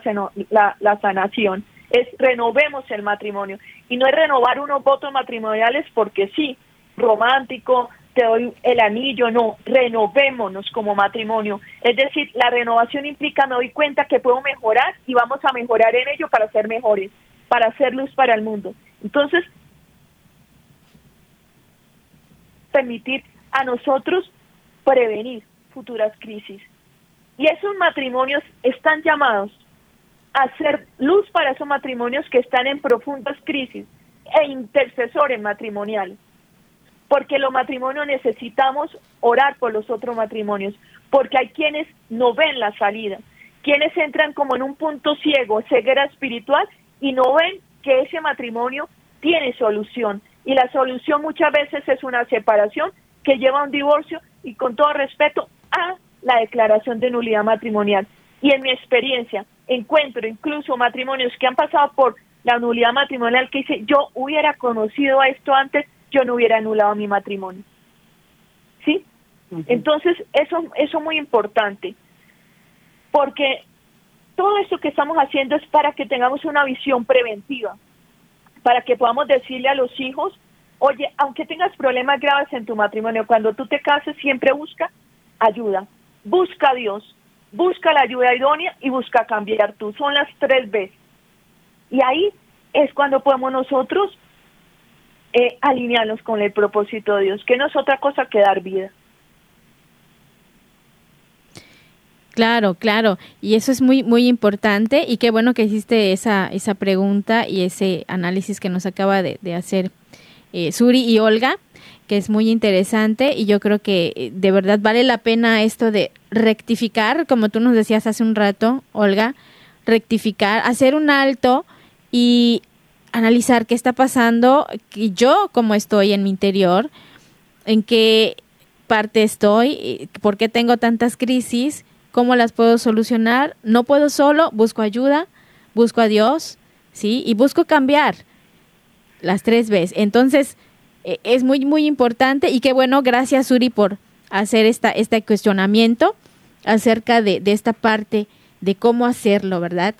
la, la sanación. Es renovemos el matrimonio. Y no es renovar unos votos matrimoniales porque sí, romántico, te doy el anillo, no, renovémonos como matrimonio. Es decir, la renovación implica me doy cuenta que puedo mejorar y vamos a mejorar en ello para ser mejores, para hacer luz para el mundo. Entonces, permitir a nosotros prevenir futuras crisis. Y esos matrimonios están llamados a hacer luz para esos matrimonios que están en profundas crisis e intercesores matrimoniales. Porque los matrimonios necesitamos orar por los otros matrimonios, porque hay quienes no ven la salida, quienes entran como en un punto ciego, ceguera espiritual, y no ven que ese matrimonio tiene solución. Y la solución muchas veces es una separación que lleva a un divorcio y con todo respeto a la declaración de nulidad matrimonial. Y en mi experiencia encuentro incluso matrimonios que han pasado por la nulidad matrimonial que dice, yo hubiera conocido a esto antes, yo no hubiera anulado mi matrimonio. ¿Sí? Entonces, eso, eso es muy importante, porque todo esto que estamos haciendo es para que tengamos una visión preventiva, para que podamos decirle a los hijos, oye, aunque tengas problemas graves en tu matrimonio, cuando tú te cases siempre busca ayuda, busca a Dios, busca la ayuda idónea y busca cambiar tú. Son las tres veces. Y ahí es cuando podemos nosotros eh, alinearnos con el propósito de Dios, que no es otra cosa que dar vida. Claro, claro, y eso es muy muy importante y qué bueno que hiciste esa esa pregunta y ese análisis que nos acaba de, hacer eh, Suri y Olga, que es muy interesante y yo creo que eh, de verdad vale la pena esto de rectificar, como tú nos decías hace un rato, Olga, rectificar, hacer un alto y analizar qué está pasando, y yo como estoy en mi interior, en qué parte estoy, por qué tengo tantas crisis ¿Cómo las puedo solucionar? No puedo solo, busco ayuda, busco a Dios, ¿sí? Y busco cambiar las tres veces. Entonces, e, es muy, muy importante y qué bueno, gracias Uri por hacer esta, este cuestionamiento acerca de, de esta parte de cómo hacerlo, ¿verdad?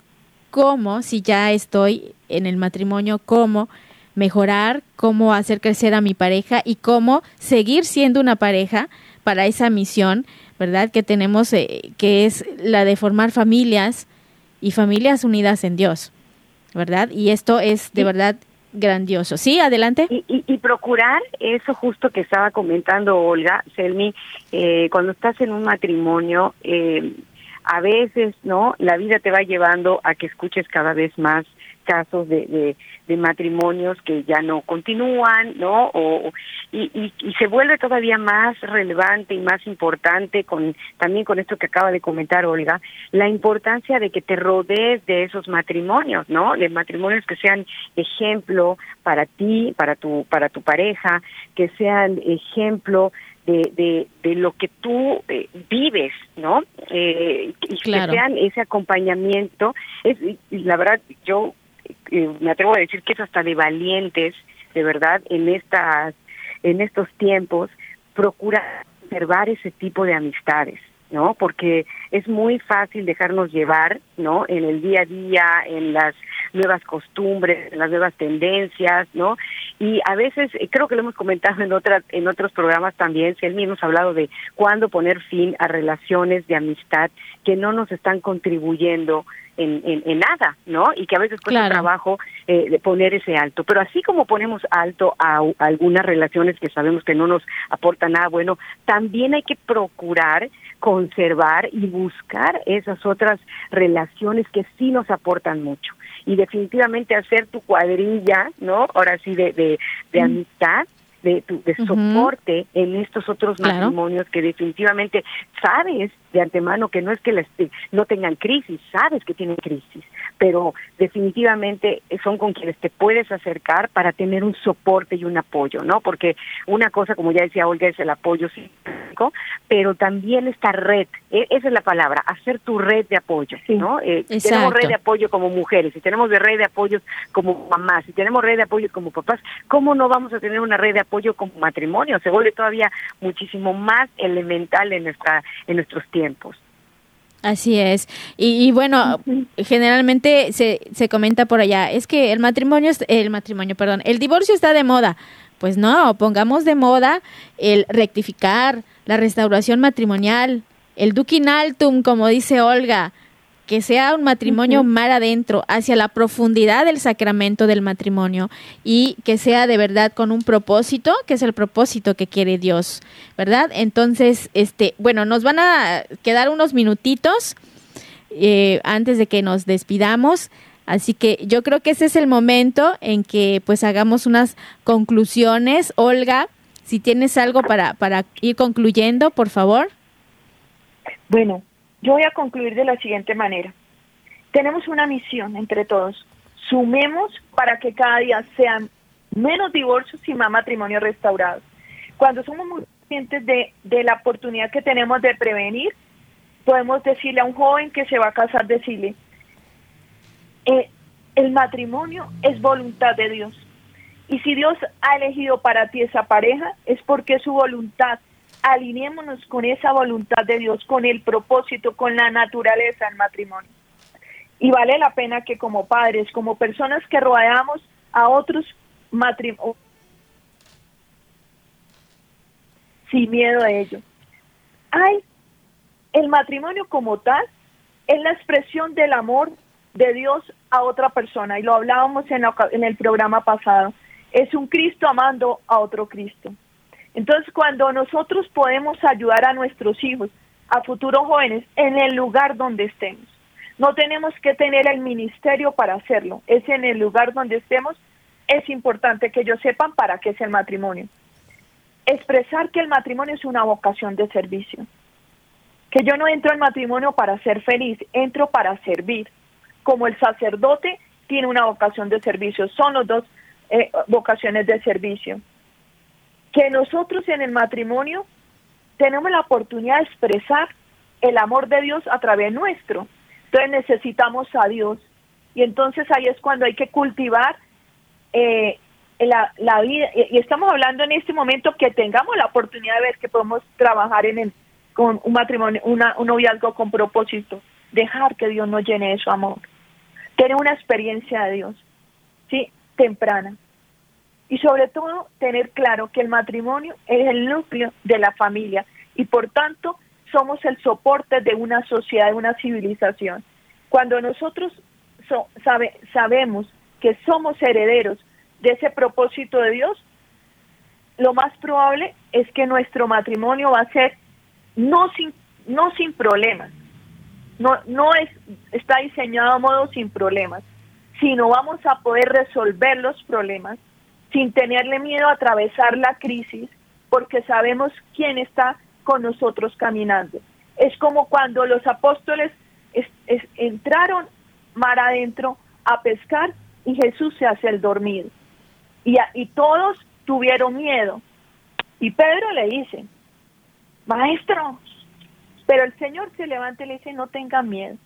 Cómo, si ya estoy en el matrimonio, cómo mejorar, cómo hacer crecer a mi pareja y cómo seguir siendo una pareja para esa misión ¿verdad? Que tenemos, eh, que es la de formar familias y familias unidas en Dios, ¿verdad? Y esto es de verdad grandioso. Sí, adelante. Y, y, procurar eso justo que estaba comentando Olga, Selmi, eh, cuando estás en un matrimonio, eh, a veces, ¿no? La vida te va llevando a que escuches cada vez más casos de, de, matrimonios que ya no continúan, ¿no? O, y, y, y, se vuelve todavía más relevante y más importante con también con esto que acaba de comentar Olga, la importancia de que te rodees de esos matrimonios, ¿no? De matrimonios que sean ejemplo para ti, para tu para tu pareja, que sean ejemplo de, de, de lo que tú eh, vives, ¿no? Eh, y que sean ese acompañamiento. Es, la verdad, yo me atrevo a decir que es hasta de valientes, de verdad, en estas, en estos tiempos, procura observar ese tipo de amistades. ¿No? Porque es muy fácil dejarnos llevar, ¿no? En el día a día, en las nuevas costumbres, en las nuevas tendencias, ¿no? Y a veces, eh, creo que lo hemos comentado en otras en otros programas también, si él mismo ha hablado de cuándo poner fin a relaciones de amistad que no nos están contribuyendo en, en, nada, ¿no? Y que a veces cuesta trabajo eh, poner ese alto. Pero así como ponemos alto a, algunas relaciones que sabemos que no nos aportan nada bueno, también hay que procurar conservar y buscar esas otras relaciones que sí nos aportan mucho. Y definitivamente hacer tu cuadrilla, ¿no? Ahora sí, de, de, de amistad de, de soporte en estos otros matrimonios que definitivamente sabes de antemano que no es que no tengan crisis, sabes que tienen crisis, pero definitivamente son con quienes te puedes acercar para tener un soporte y un apoyo, ¿no? Porque una cosa, como ya decía Olga, es el apoyo psicológico, pero también esta red, e, esa es la palabra, hacer tu red de apoyo, ¿no? Eh, tenemos red de apoyo como mujeres, y tenemos de red de apoyo como mamás, y tenemos red de apoyo como papás, ¿cómo no vamos a tener una red de apoyo como matrimonio? Se vuelve todavía muchísimo más elemental en nuestra en nuestros tiempos. Así es. Y, bueno, generalmente se, se comenta por allá, es que el matrimonio, el matrimonio, perdón, el divorcio está de moda. Pues no, pongamos de moda el rectificar, la restauración matrimonial, el duquin altum, como dice Olga, que sea un matrimonio mar adentro, hacia la profundidad del sacramento del matrimonio y que sea de verdad con un propósito, que es el propósito que quiere Dios, ¿verdad? Entonces, este, bueno, nos van a quedar unos minutitos eh, antes de que nos despidamos. Así que yo creo que ese es el momento en que pues hagamos unas conclusiones. Olga, si tienes algo para, para ir concluyendo, por favor. Bueno, yo voy a concluir de la siguiente manera. Tenemos una misión entre todos. Sumemos para que cada día sean menos divorcios y más matrimonios restaurados. Cuando somos muy conscientes de, la oportunidad que tenemos de prevenir, podemos decirle a un joven que se va a casar, decirle, eh, el matrimonio es voluntad de Dios. Y si Dios ha elegido para ti esa pareja, es porque es su voluntad alineémonos con esa voluntad de Dios, con el propósito, con la naturaleza del matrimonio. Y vale la pena que como padres, como personas que rodeamos a otros matrimonios, sin miedo a ello. Hay el matrimonio como tal, es la expresión del amor de Dios a otra persona, y lo hablábamos en, en el programa pasado. Es un Cristo amando a otro Cristo. Entonces, cuando nosotros podemos ayudar a nuestros hijos, a futuros jóvenes, en el lugar donde estemos, no tenemos que tener el ministerio para hacerlo, es en el lugar donde estemos, es importante que ellos sepan para qué es el matrimonio. Expresar que el matrimonio es una vocación de servicio, que yo no entro al matrimonio para ser feliz, entro para servir, como el sacerdote tiene una vocación de servicio, son los dos eh, vocaciones de servicio que nosotros en el matrimonio tenemos la oportunidad de expresar el amor de Dios a través nuestro. Entonces necesitamos a Dios. Y entonces ahí es cuando hay que cultivar eh, la, vida. Y estamos hablando en este momento que tengamos la oportunidad de ver que podemos trabajar en el, con un matrimonio, una, un noviazgo con propósito. Dejar que Dios nos llene de su amor. Tener una experiencia de Dios, ¿sí? Temprana y sobre todo tener claro que el matrimonio es el núcleo de la familia y por tanto somos el soporte de una sociedad, de una civilización. Cuando nosotros sabe, sabemos que somos herederos de ese propósito de Dios, lo más probable es que nuestro matrimonio va a ser no sin, no sin problemas, no, no es, está diseñado a modo sin problemas, sino vamos a poder resolver los problemas sin tenerle miedo a atravesar la crisis, porque sabemos quién está con nosotros caminando. Es como cuando los apóstoles entraron mar adentro a pescar y Jesús se hace el dormido. Y, y todos tuvieron miedo. Y Pedro le dice, maestro, pero el Señor se levanta y le dice, no tengan miedo,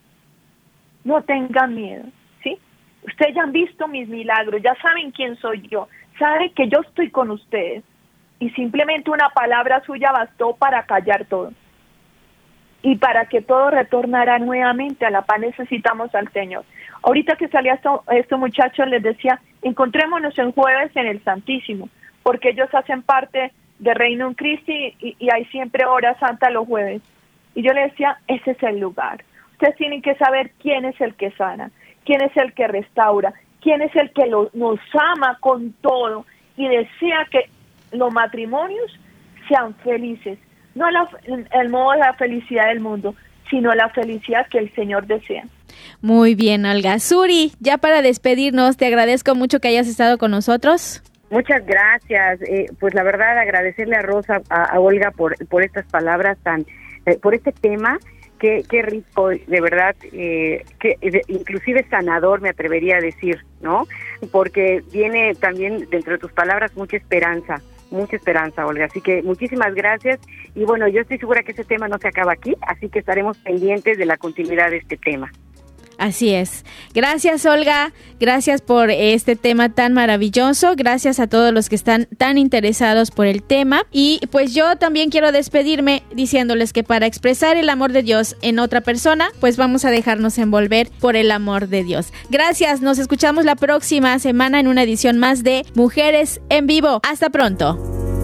no tengan miedo, ¿sí? Ustedes ya han visto mis milagros, ya saben quién soy yo, sabe que yo estoy con ustedes. Y simplemente una palabra suya bastó para callar todo. Y para que todo retornara nuevamente a la paz necesitamos al Señor. Ahorita que salía esto, estos muchachos les decía, encontrémonos en jueves en el Santísimo, porque ellos hacen parte de Reino en Cristo y, y hay siempre hora santa los jueves. Y yo les decía, ese es el lugar. Ustedes tienen que saber quién es el que sana, quién es el que restaura, quién es el que nos ama con todo y desea que los matrimonios sean felices, no el modo de la felicidad del mundo, sino la felicidad que el Señor desea. Muy bien, Olga. Suri, ya para despedirnos, te agradezco mucho que hayas estado con nosotros. Muchas gracias. Eh, pues la verdad agradecerle a Rosa, a, Olga por, por estas palabras tan, eh, por este tema. Qué, qué rico, de verdad, eh, que inclusive sanador me atrevería a decir, ¿no? Porque viene también dentro de tus palabras mucha esperanza, mucha esperanza, Olga. Así que muchísimas gracias. Y bueno, yo estoy segura que ese tema no se acaba aquí, así que estaremos pendientes de la continuidad de este tema. Así es. Gracias Olga, gracias por este tema tan maravilloso, gracias a todos los que están tan interesados por el tema y pues yo también quiero despedirme diciéndoles que para expresar el amor de Dios en otra persona, pues vamos a dejarnos envolver por el amor de Dios. Gracias, nos escuchamos la próxima semana en una edición más de Mujeres en Vivo. Hasta pronto.